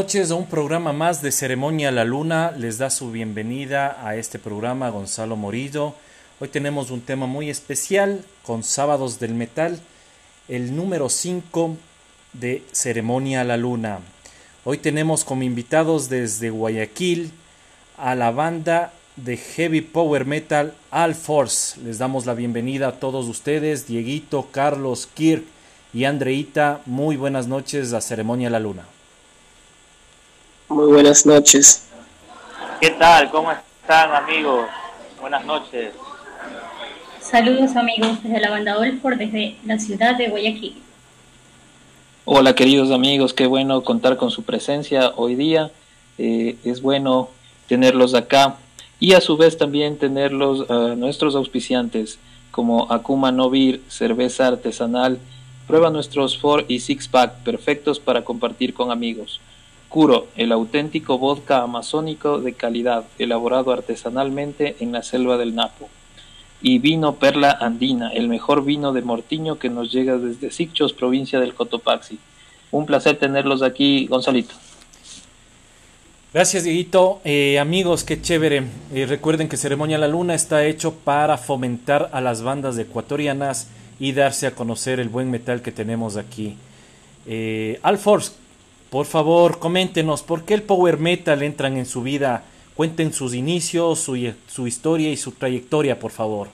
Noches a un programa más de Ceremonia a la Luna. Les da su bienvenida a este programa Gonzalo Morillo. Hoy tenemos un tema muy especial con Sábados del Metal, el número 5 de Ceremonia a la Luna. Hoy tenemos como invitados desde Guayaquil a la banda de heavy power metal All Force. Les damos la bienvenida a todos ustedes, Dieguito, Carlos, Kirk y Andreita. Muy buenas noches a Ceremonia a la Luna. Muy buenas noches. ¿Qué tal? ¿Cómo están amigos? Buenas noches. Saludos amigos desde la banda Olford, desde la ciudad de Guayaquil. Hola queridos amigos, qué bueno contar con su presencia hoy día. Eh, es bueno tenerlos acá y a su vez también tenerlos a nuestros auspiciantes como Akuma Novir, cerveza artesanal. Prueba nuestros 4 y 6 pack perfectos para compartir con amigos. Curo, el auténtico vodka amazónico de calidad, elaborado artesanalmente en la selva del Napo. Y vino Perla Andina, el mejor vino de Mortiño que nos llega desde Sicchos, provincia del Cotopaxi. Un placer tenerlos aquí, Gonzalito. Gracias, Dieguito. Eh, amigos, qué chévere. Eh, recuerden que Ceremonia la Luna está hecho para fomentar a las bandas ecuatorianas y darse a conocer el buen metal que tenemos aquí. Eh, Alforce, por favor, coméntenos por qué el power metal entran en su vida. Cuenten sus inicios, su, su historia y su trayectoria, por favor.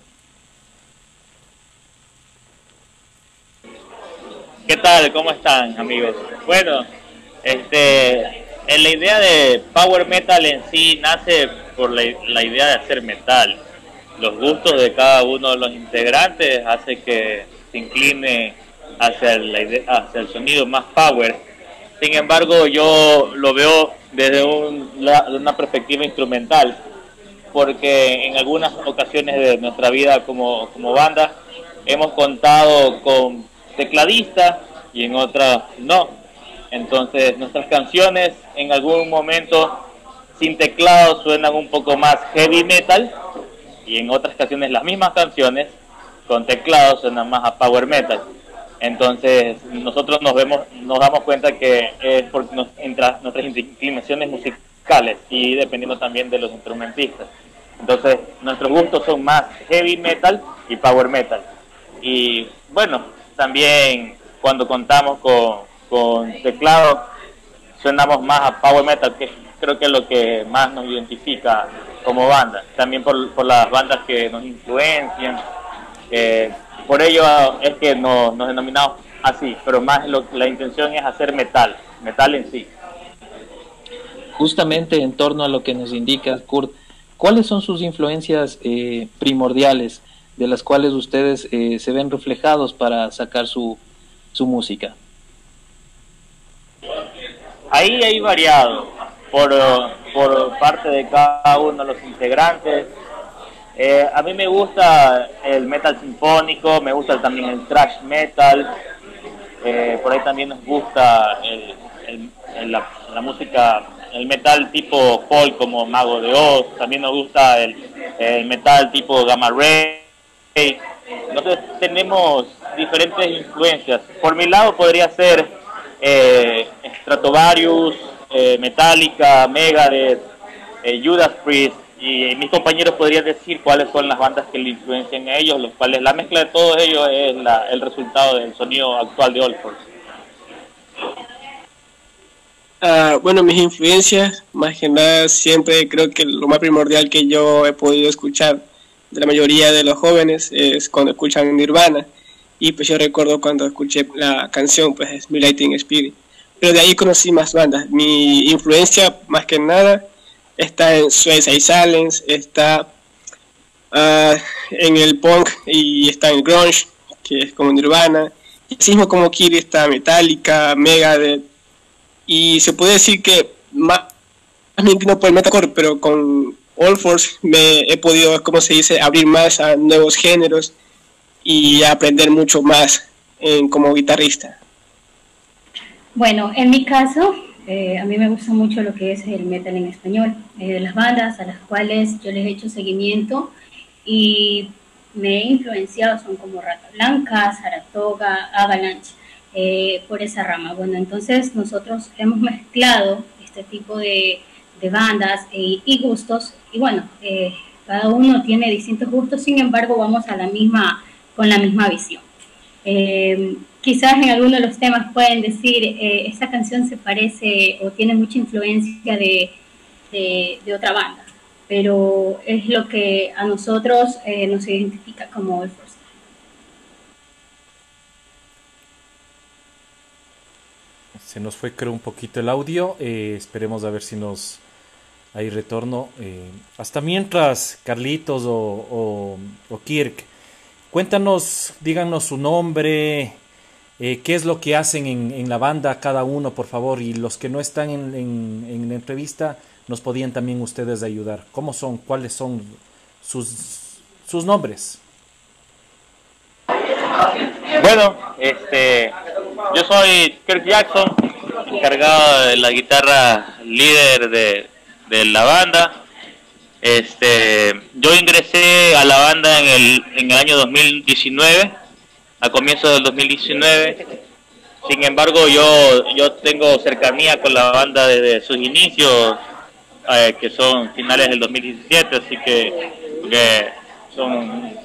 ¿Qué tal? ¿Cómo están, amigos? Bueno, este, la idea de power metal en sí nace por la, la, idea de hacer metal. Los gustos de cada uno de los integrantes hace que se incline hacia, idea, hacia el sonido más power sin embargo, yo lo veo desde una perspectiva instrumental, porque en algunas ocasiones de nuestra vida como, banda hemos contado con tecladistas y en otras no. Entonces nuestras canciones en algún momento sin teclado suenan un poco más heavy metal y en otras canciones las mismas canciones con teclado suenan más a power metal. Entonces nosotros nos vemos, nos damos cuenta que es por nos, nuestras inclinaciones musicales y dependiendo también de los instrumentistas. Entonces nuestros gustos son más heavy metal y power metal. Y bueno, también cuando contamos con, con teclado sonamos más a power metal, que creo que es lo que más nos identifica como banda. También por, por las bandas que nos influencian. Eh, por ello es que nos, denominamos así, pero más lo, la intención es hacer metal, metal en sí. Justamente en torno a lo que nos indica Kurt, ¿cuáles son sus influencias eh, primordiales de las cuales ustedes eh, se ven reflejados para sacar su, su música? Ahí hay variado por, por parte de cada uno de los integrantes eh, a mí me gusta el metal sinfónico, me gusta también el thrash metal, eh, por ahí también nos gusta la, música, el metal tipo folk como Mago de Oz, también nos gusta el, metal tipo Gamma Ray. Entonces tenemos diferentes influencias. Por mi lado podría ser eh, Stratovarius, eh, Metallica, Megadeth, Judas Priest, y mis compañeros podrían decir cuáles son las bandas que le influencian a ellos, los cuales la mezcla de todos ellos es el resultado del sonido actual de Old uh, bueno, mis influencias, más que nada, siempre creo que lo más primordial que yo he podido escuchar de la mayoría de los jóvenes es cuando escuchan Nirvana. Y pues yo recuerdo cuando escuché la canción, pues es My Lighting Spirit. Pero de ahí conocí más bandas. Mi influencia, más que nada, está en Suicide Silence, está uh, en el punk y está en grunge, que es como Nirvana, y así mismo como Kiri está Metallica, Megadeth, y se puede decir que más, más me por el metalcore, pero con All Force me he podido, como se dice, abrir más a nuevos géneros y aprender mucho más en, como guitarrista. Bueno, en mi caso, eh, a mí me gusta mucho lo que es el metal en español, eh, las bandas a las cuales yo les he hecho seguimiento y me he influenciado son como Rata Blanca, Saratoga, Avalanche. eh, por esa rama. Bueno, entonces nosotros hemos mezclado este tipo de, bandas y gustos y bueno, cada uno tiene distintos gustos, sin embargo vamos a la misma, con la misma visión. Quizás en alguno de los temas pueden decir, esta canción se parece o tiene mucha influencia de, de otra banda pero es lo que a nosotros eh, nos identifica como el Force. Se nos fue creo un poquito el audio, eh, esperemos a ver si nos hay retorno. Eh, hasta mientras, Carlitos o, Kirk, cuéntanos, díganos su nombre, qué es lo que hacen en, la banda cada uno, por favor, y los que no están en, en la entrevista, nos podían también ustedes ayudar. ¿Cómo son? ¿Cuáles son sus, sus nombres? Bueno, este, yo soy Kirk Jackson, encargado de la guitarra líder de, de la banda. Este, yo ingresé a la banda en el, en el año 2019, a comienzos del 2019. Sin embargo, yo, yo tengo cercanía con la banda desde sus inicios, eh, que son finales del 2017, así que, son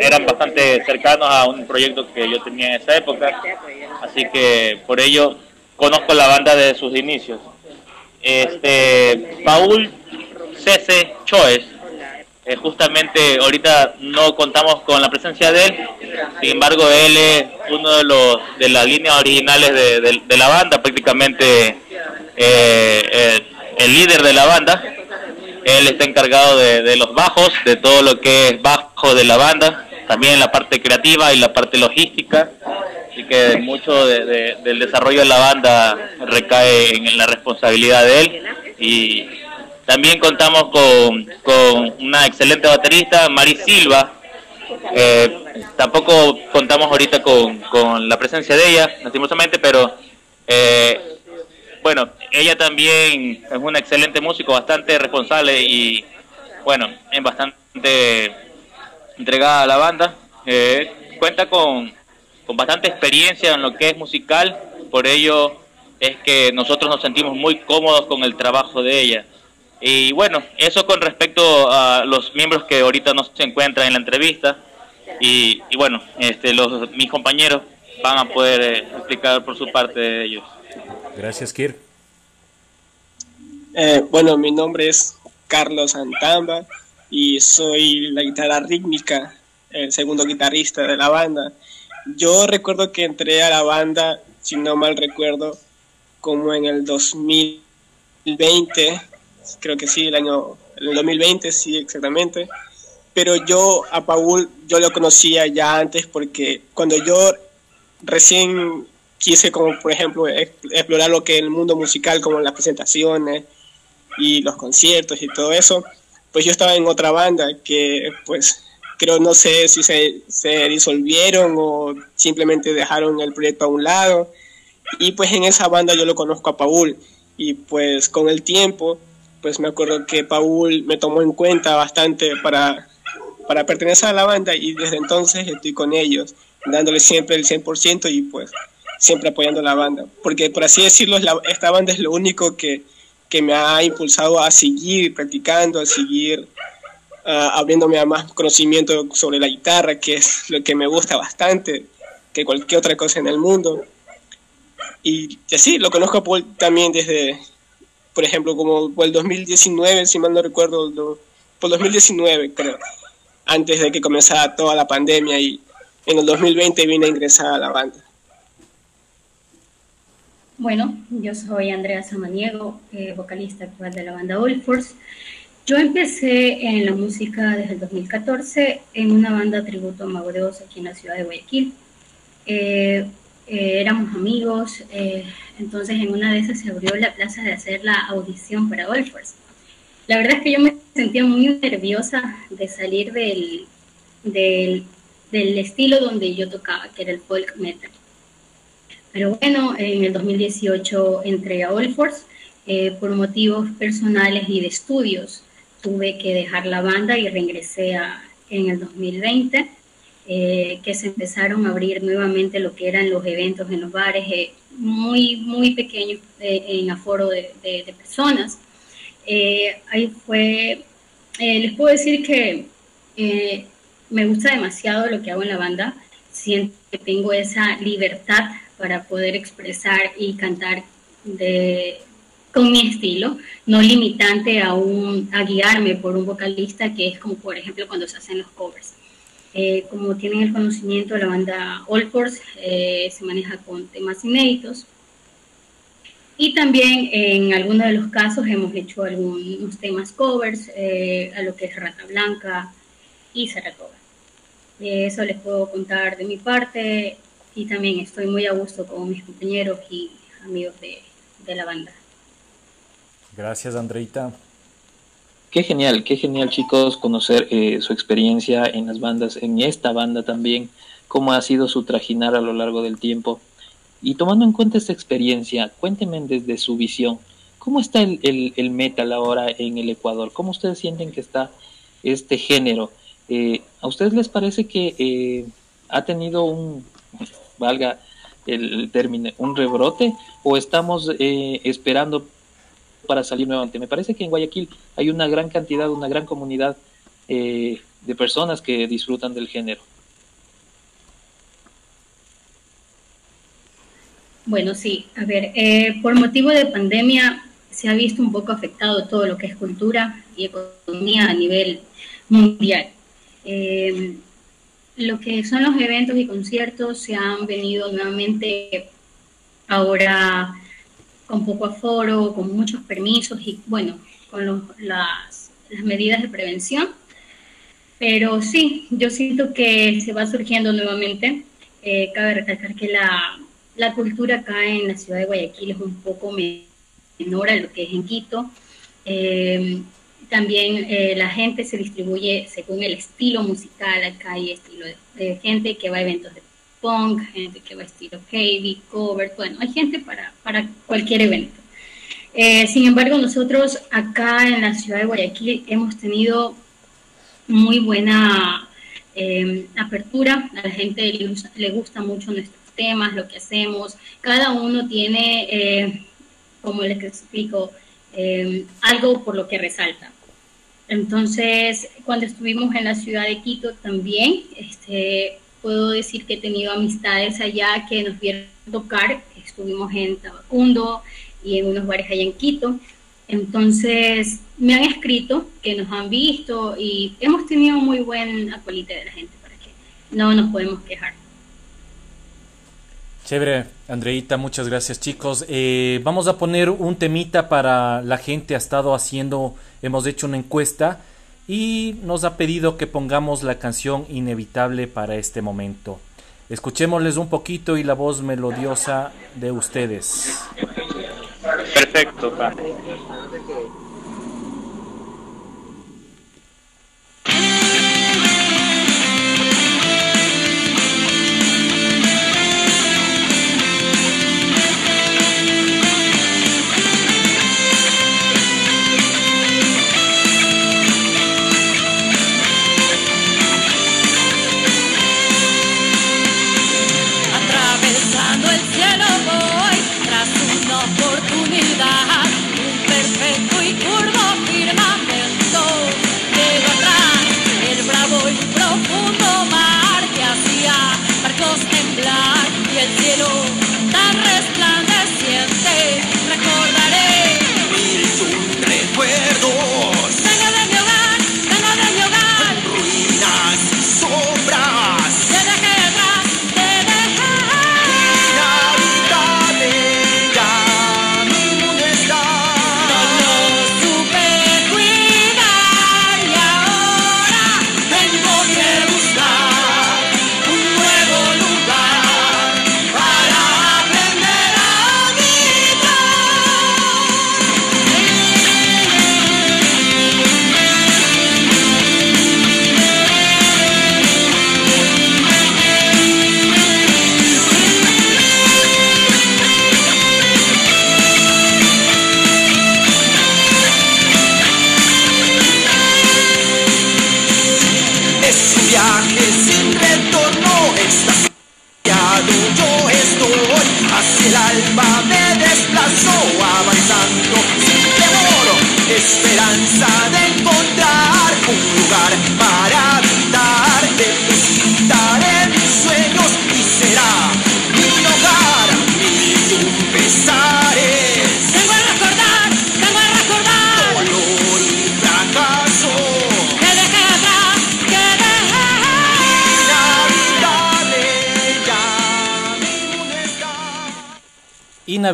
eran bastante cercanos a un proyecto que yo tenía en esa época, así que por ello conozco la banda desde sus inicios. Este Paul Cese Choes, eh, justamente ahorita no contamos con la presencia de él, sin embargo él es uno de los de las líneas originales de, la banda, prácticamente eh, el líder de la banda. Él está encargado de, los bajos, de todo lo que es bajo de la banda, también la parte creativa y la parte logística. Así que mucho del desarrollo de la banda recae en la responsabilidad de él. Y también contamos con, una excelente baterista, Mari Silva. Eh, tampoco contamos ahorita con, con, la presencia de ella, lastimosamente, pero eh, bueno, ella también es una excelente músico, bastante responsable y, bueno, es bastante entregada a la banda. Eh, cuenta con, con bastante experiencia en lo que es musical, por ello es que nosotros nos sentimos muy cómodos con el trabajo de ella. Y bueno, eso con respecto a los miembros que ahorita no se encuentran en la entrevista. Y, y bueno, este, los, mis compañeros van a poder eh, explicar por su parte de ellos. Gracias, Kirk. Eh, bueno, mi nombre es Carlos Santamba y soy la guitarra rítmica, el segundo guitarrista de la banda. Yo recuerdo que entré a la banda, si no mal recuerdo, como en el 2020, creo que sí, el año el 2020, sí, exactamente. Pero yo a Paul, yo lo conocía ya antes porque cuando yo recién quise como por ejemplo explorar lo que es el mundo musical como las presentaciones y los conciertos y todo eso pues yo estaba en otra banda que pues creo no sé si se, se disolvieron o simplemente dejaron el proyecto a un lado y pues en esa banda yo lo conozco a Paul y pues con el tiempo pues me acuerdo que Paul me tomó en cuenta bastante para, para pertenecer a la banda y desde entonces estoy con ellos dándole siempre el 100% y pues siempre apoyando la banda. Porque por así decirlo, esta banda es lo único que, me ha impulsado a seguir practicando, a seguir uh, abriéndome a más conocimiento sobre la guitarra, que es lo que me gusta bastante, que cualquier otra cosa en el mundo. Y, así, lo conozco también desde, por ejemplo, como por el 2019, si mal no recuerdo, por 2019 creo, antes de que comenzara toda la pandemia y en el 2020 vine a ingresar a la banda. Bueno, yo soy Andrea Samaniego, eh, vocalista actual de la banda Old Force. Yo empecé en la música desde el 2014 en una banda tributo a Mago de Oz aquí en la ciudad de Guayaquil. Eh, eh, éramos amigos, entonces en una de esas se abrió la plaza de hacer la audición para Old Force. La verdad es que yo me sentía muy nerviosa de salir del, del, del estilo donde yo tocaba, que era el folk metal. Pero bueno, en el 2018 entré a All Force eh, por motivos personales y de estudios. Tuve que dejar la banda y reingresé a, en el 2020. Eh, que se empezaron a abrir nuevamente lo que eran los eventos en los bares, eh, muy, muy pequeños eh, en aforo de, personas. ahí fue, les puedo decir que me gusta demasiado lo que hago en la banda, siento que tengo esa libertad para poder expresar y cantar de, con mi estilo, no limitante a, un, a guiarme por un vocalista que es como por ejemplo cuando se hacen los covers. Eh, como tienen el conocimiento, la banda All Force eh, se maneja con temas inéditos. Y también en algunos de los casos hemos hecho algunos temas covers eh, a lo que es Rata Blanca y Saratoga. eso les puedo contar de mi parte y también estoy muy a gusto con mis compañeros y amigos de, de la banda. Gracias, Andreita. Qué genial, qué genial chicos conocer eh, su experiencia en las bandas, en esta banda también, cómo ha sido su trajinar a lo largo del tiempo. Y tomando en cuenta esta experiencia, cuéntenme desde su visión, ¿cómo está el, metal ahora en el Ecuador? ¿Cómo ustedes sienten que está este género? Eh, ¿A ustedes les parece que eh, ha tenido un, valga el término, un rebrote o estamos esperando para salir nuevamente. Me parece que en Guayaquil hay una gran cantidad, una gran comunidad eh, de personas que disfrutan del género. Bueno, sí, a ver, eh, por motivo de pandemia se ha visto un poco afectado todo lo que es cultura y economía a nivel mundial. Eh, lo que son los eventos y conciertos se han venido nuevamente ahora con poco aforo, con muchos permisos y bueno, con las, medidas de prevención. Pero sí, yo siento que se va surgiendo nuevamente. Eh, cabe recalcar que la, la, cultura acá en la ciudad de Guayaquil es un poco menor a lo que es en Quito. Eh, también eh, la gente se distribuye según el estilo musical. Acá hay estilo de gente que va a eventos de punk, gente que va estilo heavy, cover, bueno, hay gente para, para cualquier evento. Eh, sin embargo, nosotros acá en la ciudad de Guayaquil hemos tenido muy buena em, apertura, a la gente le, le, gusta mucho nuestros temas, lo que hacemos, cada uno tiene, eh, como les explico, em, algo por lo que resalta. Entonces, cuando estuvimos en la ciudad de Quito también, este, puedo decir que he tenido amistades allá que nos vieron tocar, estuvimos en Tabacundo y en unos bares allá en Quito. Entonces, me han escrito que nos han visto y hemos tenido muy buen acolite de la gente para que no nos podemos quejar. Chévere, Andreita, muchas gracias chicos. Eh, vamos a poner un temita para la gente, ha estado haciendo, hemos hecho una encuesta y nos ha pedido que pongamos la canción inevitable para este momento. Escuchémosles un poquito y la voz melodiosa de ustedes. Perfecto, para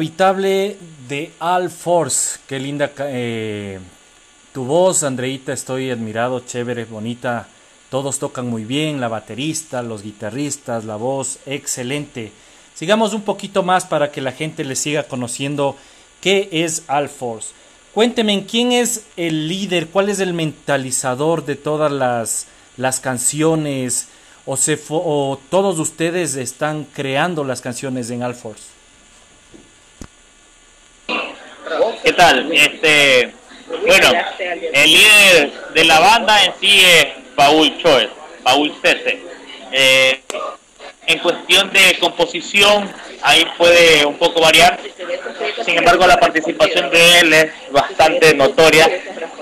Inhabitable de All Force. Qué linda eh, tu voz, Andreita. Estoy admirado, chévere, bonita. Todos tocan muy bien, la baterista, los guitarristas, la voz, excelente. Sigamos un poquito más para que la gente le siga conociendo qué es All Force. Cuénteme, ¿quién es el líder? ¿Cuál es el mentalizador de todas las, canciones? O, se ¿O todos ustedes están creando las canciones en All Force? ¿Qué tal? Este, bueno, el líder de la banda en sí es Paul Choes, Paul Cese. Eh, en cuestión de composición, ahí puede un poco variar. Sin embargo, la participación de él es bastante notoria,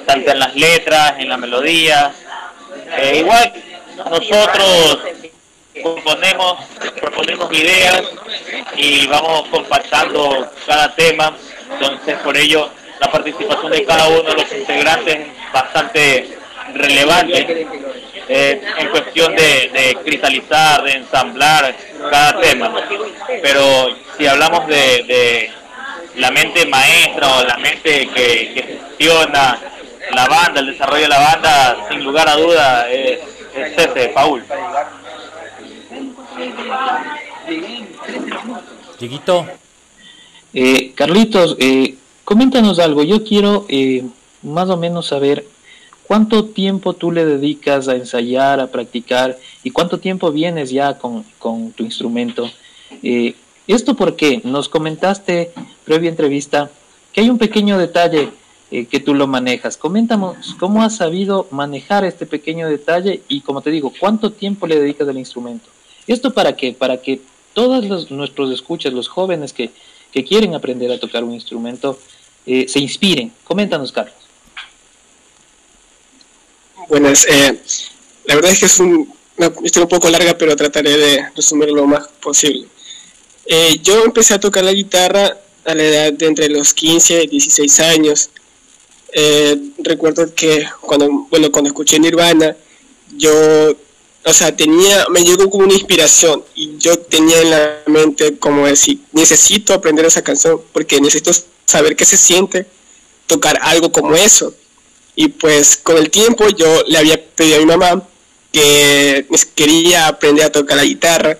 tanto en las letras, en la melodía. Eh, igual, nosotros proponemos, proponemos ideas y vamos compactando cada tema entonces, por ello, la participación de cada uno de los integrantes es bastante relevante eh, en cuestión de, cristalizar, de ensamblar cada tema. Pero si hablamos de, la mente maestra o la mente que, gestiona la banda, el desarrollo de la banda, sin lugar a duda, es, ese, Paul. Chiquito. Eh, Carlitos, eh, coméntanos algo. Yo quiero eh, más o menos saber cuánto tiempo tú le dedicas a ensayar, a practicar y cuánto tiempo vienes ya con, tu instrumento. Eh, esto porque nos comentaste previa entrevista que hay un pequeño detalle que tú lo manejas. Coméntanos cómo has sabido manejar este pequeño detalle y, como te digo, cuánto tiempo le dedicas al instrumento. ¿Esto para qué? Para que todos nuestros escuchas, los jóvenes que, que quieren aprender a tocar un instrumento eh, se inspiren. Coméntanos, Carlos. Buenas. Eh, la verdad es que es un, una un poco larga, pero trataré de resumirlo lo más posible. Eh, yo empecé a tocar la guitarra a la edad de entre los 15 y 16 años. recuerdo que cuando, bueno, cuando escuché Nirvana, yo o sea, tenía, me llegó como una inspiración y yo tenía en la mente como decir, necesito aprender esa canción porque necesito saber qué se siente tocar algo como eso. Y pues con el tiempo yo le había pedido a mi mamá que quería aprender a tocar la guitarra,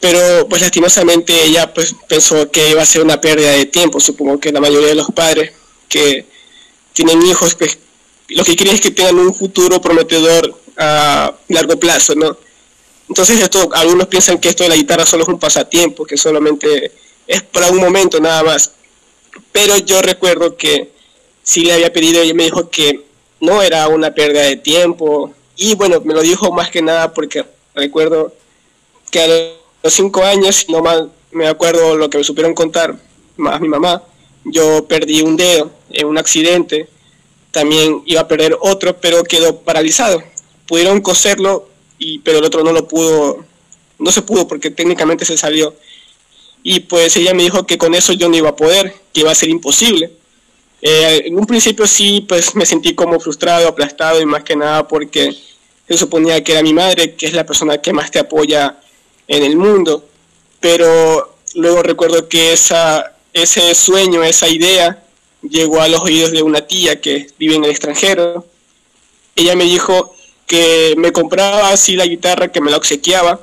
pero pues lastimosamente ella pues pensó que iba a ser una pérdida de tiempo, supongo que la mayoría de los padres que tienen hijos pues lo que quieren es que tengan un futuro prometedor a largo plazo, ¿no? Entonces esto, algunos piensan que esto de la guitarra solo es un pasatiempo, que solamente es para un momento nada más. Pero yo recuerdo que sí le había pedido, ella me dijo que no era una pérdida de tiempo. Y bueno, me lo dijo más que nada porque recuerdo que a los cinco años, no más me acuerdo lo que me supieron contar, más mi mamá, yo perdí un dedo en un accidente, también iba a perder otro, pero quedó paralizado pudieron coserlo, y, pero el otro no lo pudo, no se pudo porque técnicamente se salió. Y pues ella me dijo que con eso yo no iba a poder, que iba a ser imposible. Eh, en un principio sí, pues me sentí como frustrado, aplastado y más que nada porque se suponía que era mi madre, que es la persona que más te apoya en el mundo. Pero luego recuerdo que esa, ese sueño, esa idea, llegó a los oídos de una tía que vive en el extranjero. Ella me dijo, que me compraba así la guitarra, que me la obsequiaba,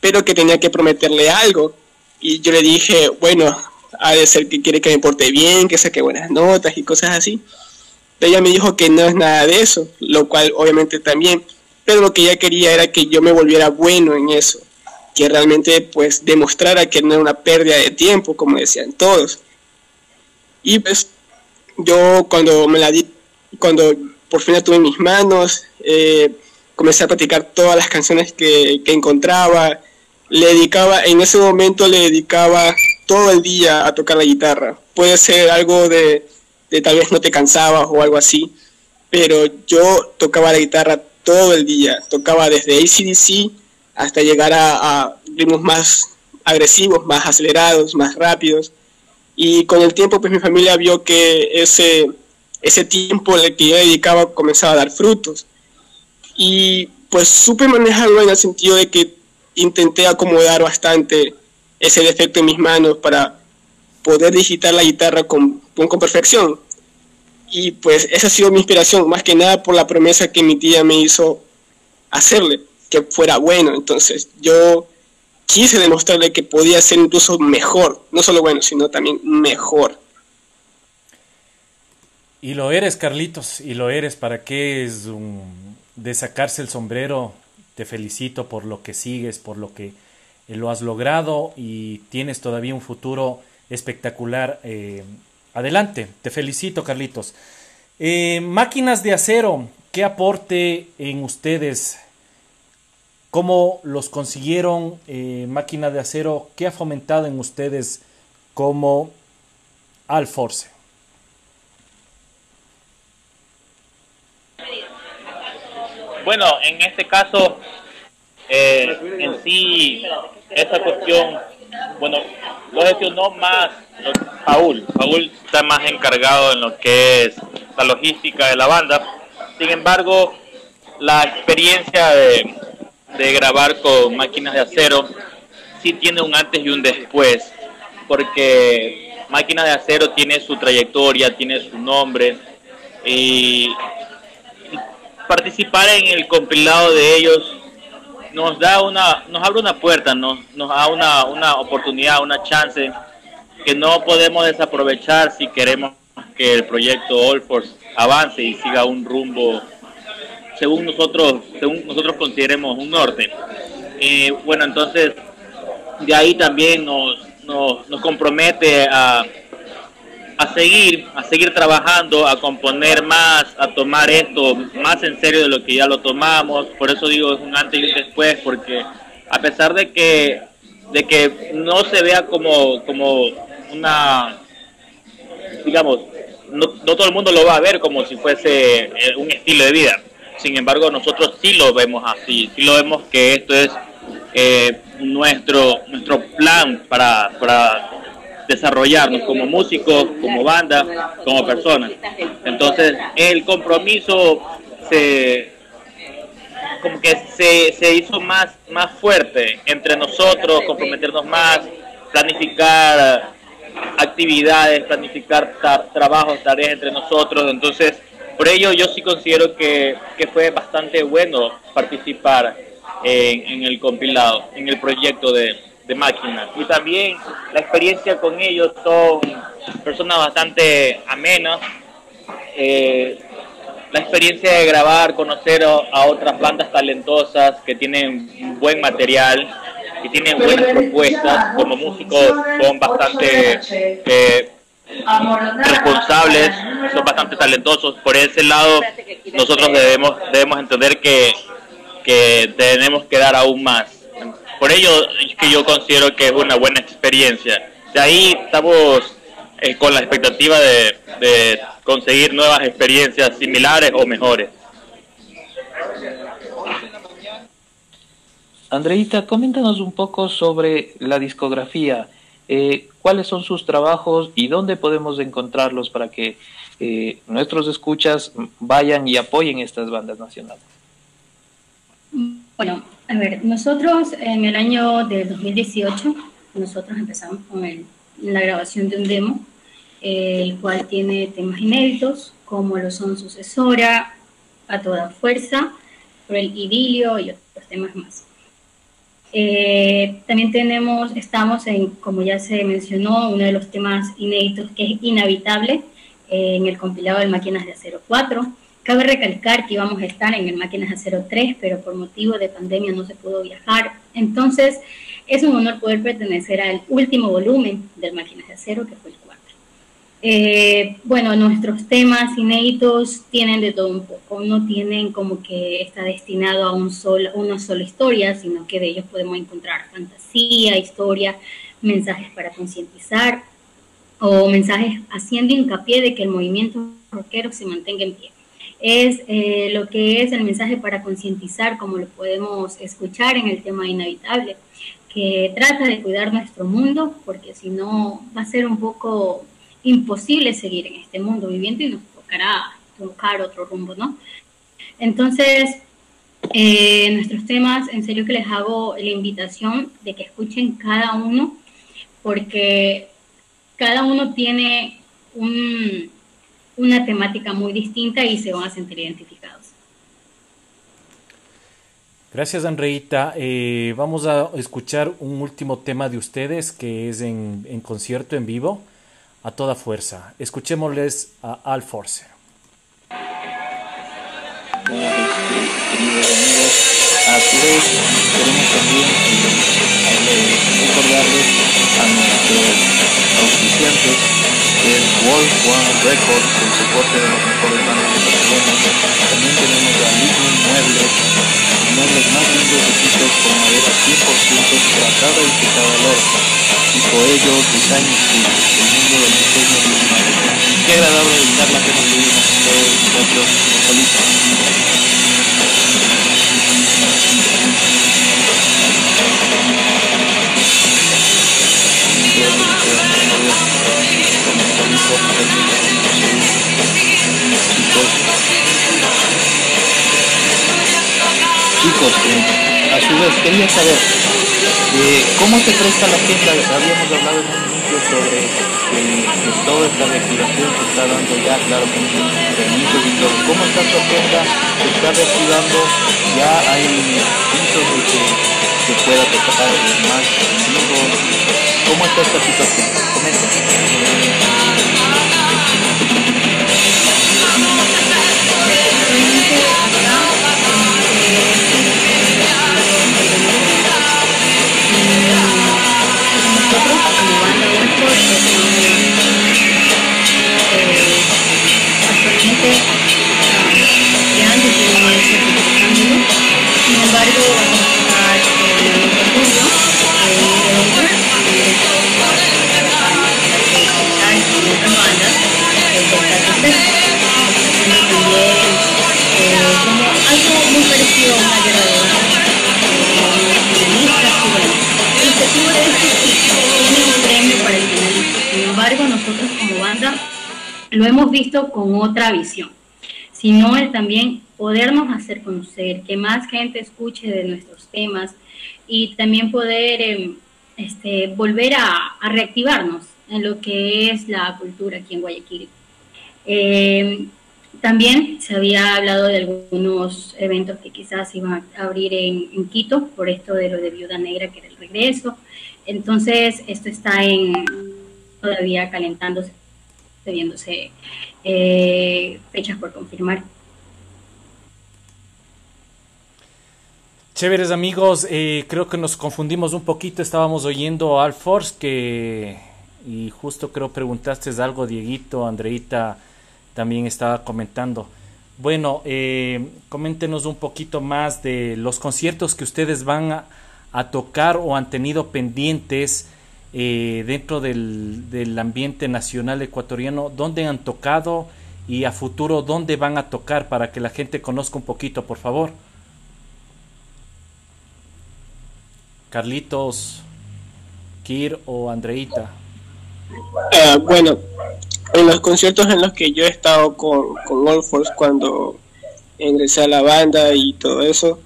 pero que tenía que prometerle algo. Y yo le dije, bueno, ha de ser que quiere que me porte bien, que saque buenas notas y cosas así. Ella me dijo que no es nada de eso, lo cual obviamente también, pero lo que ella quería era que yo me volviera bueno en eso, que realmente pues demostrara que no era una pérdida de tiempo, como decían todos. Y pues yo cuando me la di, cuando por fin la tuve en mis manos, eh, comencé a practicar todas las canciones que, encontraba, le dedicaba, en ese momento le dedicaba todo el día a tocar la guitarra. Puede ser algo de, tal vez no te cansabas o algo así, pero yo tocaba la guitarra todo el día, tocaba desde ACDC hasta llegar a, ritmos más agresivos, más acelerados, más rápidos. Y con el tiempo, pues mi familia vio que ese, ese tiempo al que yo dedicaba comenzaba a dar frutos. Y pues supe manejarlo en el sentido de que intenté acomodar bastante ese defecto en mis manos para poder digitar la guitarra con, con perfección. Y pues esa ha sido mi inspiración, más que nada por la promesa que mi tía me hizo hacerle, que fuera bueno. Entonces yo quise demostrarle que podía ser incluso mejor, no solo bueno, sino también mejor. Y lo eres, Carlitos, y lo eres. ¿Para qué es de sacarse el sombrero? Te felicito por lo que sigues, por lo que eh, lo has logrado y tienes todavía un futuro espectacular. Eh, adelante, te felicito, Carlitos. Eh, máquinas de acero, ¿qué aporte en ustedes? ¿Cómo los consiguieron? Eh, máquina de acero, ¿qué ha fomentado en ustedes como Alforce? Bueno, en este caso, en sí, esa cuestión bueno, lo gestionó más Paul. Paul está más encargado en lo que es la logística de la banda. Sin embargo, la experiencia de, de grabar con máquinas de acero sí tiene un antes y un después, porque Máquinas de Acero tiene su trayectoria, tiene su nombre, y participar en el compilado de ellos nos da una, nos abre una puerta, nos, nos da una, una oportunidad, una chance que no podemos desaprovechar si queremos que el proyecto All Force avance y siga un rumbo según nosotros, según nosotros consideremos un norte. Eh, bueno, entonces de ahí también nos, nos, nos compromete a a seguir, a seguir trabajando, a componer más, a tomar esto más en serio de lo que ya lo tomamos. Por eso digo es un antes y un después, porque a pesar de que de que no se vea como como una digamos no, todo el mundo lo va a ver como si fuese eh, un estilo de vida sin embargo nosotros sí lo vemos así sí lo vemos que esto es eh, nuestro nuestro plan para desarrollarnos como músicos, como banda, como personas. Entonces, el compromiso se como que se, se hizo más, más fuerte entre nosotros, comprometernos más, planificar actividades, planificar trabajos, tareas entre nosotros. Entonces, por ello yo sí considero que, que fue bastante bueno participar en, en el compilado, en el proyecto de, de máquinas. Y también la experiencia con ellos son personas bastante amenas. Eh, la experiencia de grabar, conocer a, otras bandas talentosas que tienen buen material, que tienen buenas propuestas, como músicos son bastante eh, responsables, son bastante talentosos. Por ese lado, nosotros debemos, debemos entender que, que tenemos que dar aún más por ello es que yo considero que es una buena experiencia. De ahí estamos eh, con la expectativa de, conseguir nuevas experiencias similares o mejores. Andreita, coméntanos un poco sobre la discografía. Eh, ¿Cuáles son sus trabajos y dónde podemos encontrarlos para que eh, nuestros escuchas vayan y apoyen estas bandas nacionales? Bueno, a ver, nosotros en el año de 2018, nosotros empezamos con la grabación de un demo, el cual tiene temas inéditos, como lo son Sucesora, A Toda Fuerza, Por el Idilio y otros temas más. Eh, también tenemos, estamos en, como ya se mencionó, uno de los temas inéditos que es Inhabitable, en el compilado de Máquinas de Acero 4. Cabe recalcar que íbamos a estar en el Máquinas Acero 3, pero por motivo de pandemia no se pudo viajar. Entonces, es un honor poder pertenecer al último volumen del Máquinas de Acero, que fue el 4. Eh, bueno, nuestros temas inéditos tienen de todo un poco. No tienen como que está destinado a un una sola historia, sino que de ellos podemos encontrar fantasía, historia, mensajes para concientizar o mensajes haciendo hincapié de que el movimiento rockero se mantenga en pie. Es eh, lo que es el mensaje para concientizar, como lo podemos escuchar en el tema inevitable, que trata de cuidar nuestro mundo, porque si no va a ser un poco imposible seguir en este mundo viviendo y nos tocará buscar otro rumbo, ¿no? Entonces, eh, nuestros temas, en serio que les hago la invitación de que escuchen cada uno, porque cada uno tiene un, una temática muy distinta y se van a sentir identificados. Gracias, Andreita. Eh, vamos a escuchar un último tema de ustedes que es en, en concierto en vivo, a toda fuerza. Escuchémosles a Al Force. queridos amigos, a su vez queremos también eh, recordarles a nuestros auspiciantes es Wolf One Records, el soporte de los mejores bandas Barcelona. También tenemos a Lightning Muebles, muebles más lindos hechos con madera 100% tratada y secada al. Y por ello, Design School, el mundo del diseño visual. Qué agradable la que nos tuvimos todos nosotros solistas. Chicos, eh, a su vez quería saber eh, cómo se presta la tienda. Habíamos hablado en un inicio sobre eh, toda esta reactivación que está dando ya, claro, con permisos y todo. ¿Cómo está su agenda? ¿Se está reactivando? ¿Ya hay indicios de que se pueda tocar más vivo? ¿Cómo está esta situación? Sin muy parecido a una grabadora, el objetivo de esto es tiene un premio para el finalista. Sin embargo, nosotros como banda lo hemos visto con otra visión, sino el también podernos hacer conocer, que más gente escuche de nuestros temas y también poder em, este, volver a, reactivarnos en lo que es la cultura aquí en Guayaquil. Em, también se había hablado de algunos eventos que quizás iban a abrir en, Quito por esto de lo de Viuda Negra, que era el regreso. Entonces, esto está en todavía calentándose, viéndose eh, fechas por confirmar. Chéveres amigos, eh, creo que nos confundimos un poquito, estábamos oyendo a Al Force que y justo creo preguntaste algo, Dieguito, Andreita también estaba comentando. Bueno, eh, coméntenos un poquito más de los conciertos que ustedes van a, tocar o han tenido pendientes eh, dentro del, del ambiente nacional ecuatoriano, dónde han tocado y a futuro dónde van a tocar para que la gente conozca un poquito, por favor. Carlitos, Kir o Andreita? Ah, bueno, en los conciertos en los que yo he estado con, con All Force cuando ingresé a la banda y todo eso,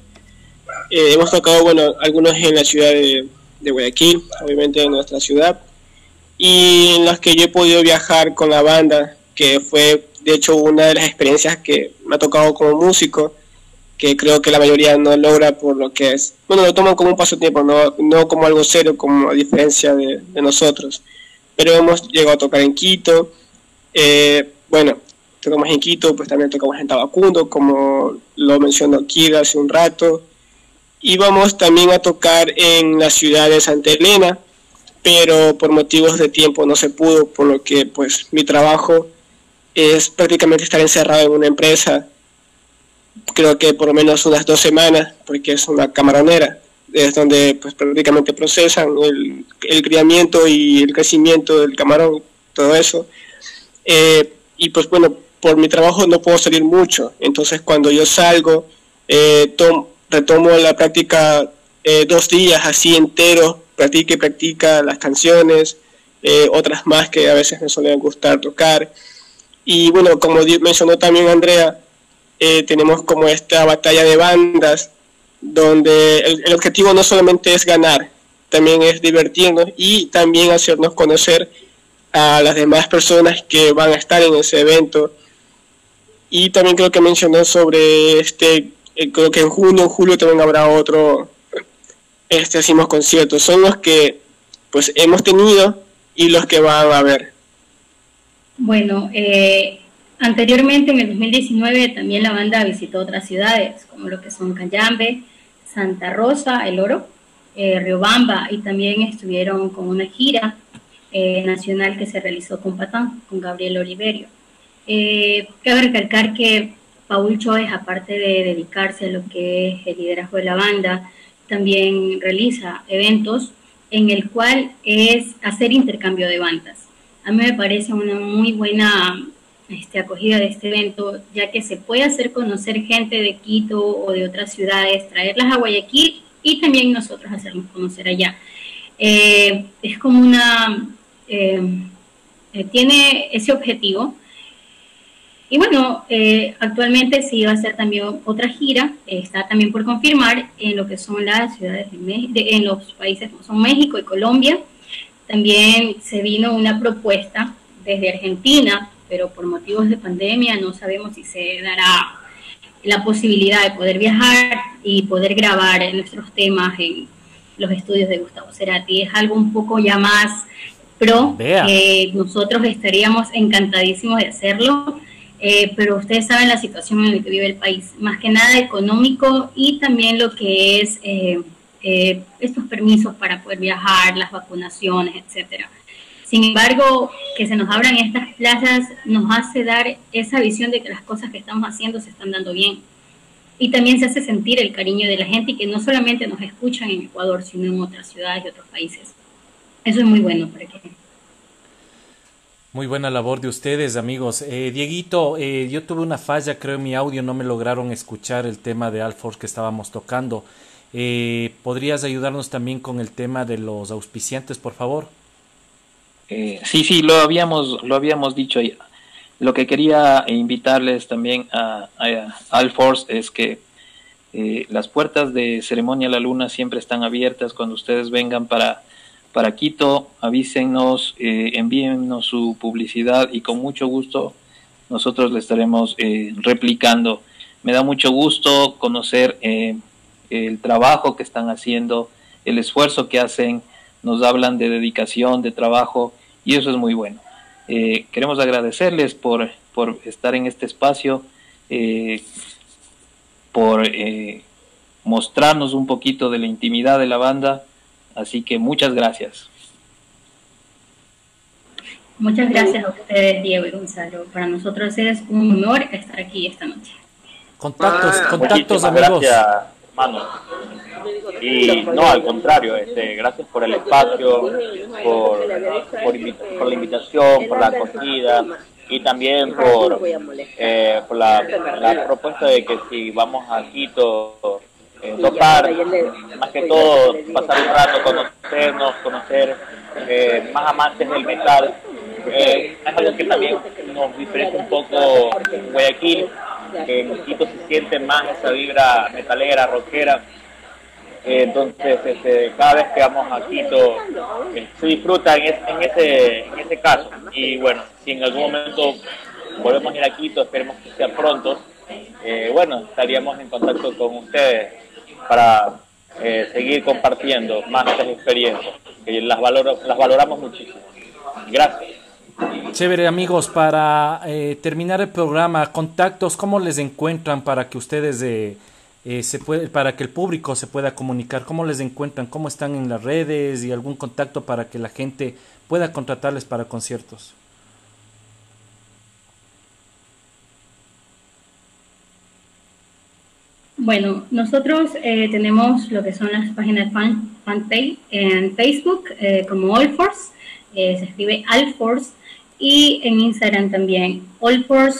eh, hemos tocado, bueno, algunos en la ciudad de, de Guayaquil, obviamente en nuestra ciudad, y en los que yo he podido viajar con la banda, que fue de hecho una de las experiencias que me ha tocado como músico, que creo que la mayoría no logra por lo que es. Bueno, lo toman como un pasatiempo, no, no como algo serio, como a diferencia de, nosotros. Pero hemos llegado a tocar en Quito. Eh, bueno, tocamos en Quito, pues también tocamos en Tabacundo, como lo mencionó Kira hace un rato. Y vamos también a tocar en la ciudad de Santa Elena, pero por motivos de tiempo no se pudo, por lo que pues mi trabajo es prácticamente estar encerrado en una empresa creo que por lo menos unas dos semanas, porque es una camaronera, es donde pues prácticamente procesan el criamiento y el crecimiento del camarón, todo eso. Eh, y pues bueno, por mi trabajo no puedo salir mucho. Entonces cuando yo salgo, eh, retomo la práctica eh, dos días así enteros, practica y practica las canciones, eh, otras más que a veces me suelen gustar tocar. Y bueno, como mencionó también Andrea, tenemos como esta batalla de bandas, donde el objetivo no solamente es ganar, también es divertirnos y también hacernos conocer a las demás personas que van a estar en ese evento. Y también creo que mencionó sobre este, eh, creo que en junio, en julio también habrá otro, este hacemos conciertos. Son los que pues hemos tenido y los que van a haber. Bueno, eh, anteriormente en el 2019 también la banda visitó otras ciudades, como lo que son Cayambe, Santa Rosa, El Oro, eh, Riobamba, y también estuvieron con una gira eh, nacional que se realizó con Patán, con Gabriel Oliverio. Eh, cabe recalcar que Paul Choes, aparte de dedicarse a lo que es el liderazgo de la banda, también realiza eventos en el cual es hacer intercambio de bandas. A mí me parece una muy buena este, acogida de este evento, ya que se puede hacer conocer gente de Quito o de otras ciudades, traerlas a Guayaquil y también nosotros hacernos conocer allá. Eh, es como una eh, eh, tiene ese objetivo. Y bueno, eh, actualmente sí va a ser también otra gira, está también por confirmar en lo que son las ciudades de, en los países como son México y Colombia. También se vino una propuesta desde Argentina, pero por motivos de pandemia no sabemos si se dará la posibilidad de poder viajar y poder grabar nuestros temas en los estudios de Gustavo Cerati. Es algo un poco ya más pero eh, nosotros estaríamos encantadísimos de hacerlo, eh, pero ustedes saben la situación en la que vive el país, más que nada económico y también lo que es eh, estos permisos para poder viajar, las vacunaciones, etcétera. Sin embargo, que se nos abran estas plazas nos hace dar esa visión de que las cosas que estamos haciendo se están dando bien. Y también se hace sentir el cariño de la gente y que no solamente nos escuchan en Ecuador, sino en otras ciudades y otros países. Eso es muy bueno para que... Muy buena labor de ustedes, amigos. Eh, Dieguito, eh, yo tuve una falla, creo en mi audio no me lograron escuchar el tema de Alforce que estábamos tocando. Eh, ¿Podrías ayudarnos también con el tema de los auspiciantes, por favor? sí, sí, lo habíamos, lo habíamos dicho ya. Lo que quería invitarles también a, a Alforce es que las puertas de Ceremonia La Luna siempre están abiertas cuando ustedes vengan para para Quito, avísenos, eh, envíennos su publicidad y con mucho gusto nosotros le estaremos eh, replicando. Me da mucho gusto conocer eh, el trabajo que están haciendo, el esfuerzo que hacen, nos hablan de dedicación, de trabajo y eso es muy bueno. queremos agradecerles por, por, estar en este espacio, por mostrarnos un poquito de la intimidad de la banda Así que muchas gracias. Muchas gracias a ustedes, Diego y Gonzalo. Para nosotros es un honor estar aquí esta noche. Contactos, ah, contactos, amigos. Gracias, hermano. Y no, al contrario, este, gracias por el espacio, por, por, la invitación, por la acogida y también por, eh, por la, la propuesta de que si vamos a Quito eh, tocar, más que todo pasar un rato, conocernos, conocer eh, más amantes del metal. Eh, es algo que también nos diferencia un poco Guayaquil, que en Quito se siente más esa vibra metalera, rockera. entonces, este, cada vez que vamos a Quito se disfruta en, en, ese, en ese caso. Y bueno, si en algún momento volvemos a ir a Quito, esperemos que sea pronto, bueno, estaríamos en contacto con ustedes para eh, seguir compartiendo más estas experiencias, que las, valoro, las valoramos muchísimo. Gracias. Chévere amigos, para eh, terminar el programa, contactos, ¿cómo les encuentran para que ustedes eh, se puede, para que el público se pueda comunicar? ¿Cómo les encuentran? ¿Cómo están en las redes y algún contacto para que la gente pueda contratarles para conciertos? Bueno, nosotros eh, tenemos lo que son las páginas fan, fanpage en Facebook eh, como Allforce, eh, se escribe Allforce, y en Instagram también, all for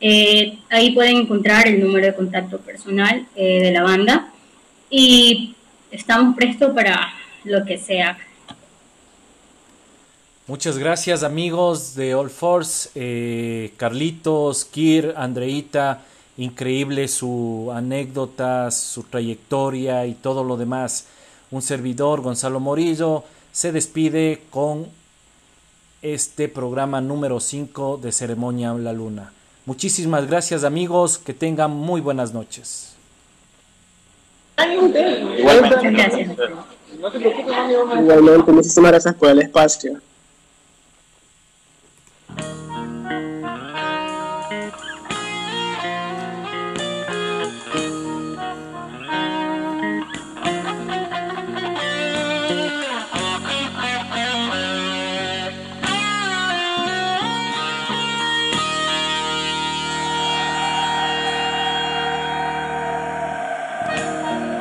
eh, ahí pueden encontrar el número de contacto personal eh, de la banda y estamos prestos para lo que sea. Muchas gracias amigos de All Force, Carlitos, Kir, Andreita, increíble su anécdota, su trayectoria y todo lo demás. Un servidor, Gonzalo Morillo, se despide con este programa número 5 de Ceremonia La Luna. Muchísimas gracias amigos, que tengan muy buenas noches. Igualmente, muchísimas gracias por el espacio.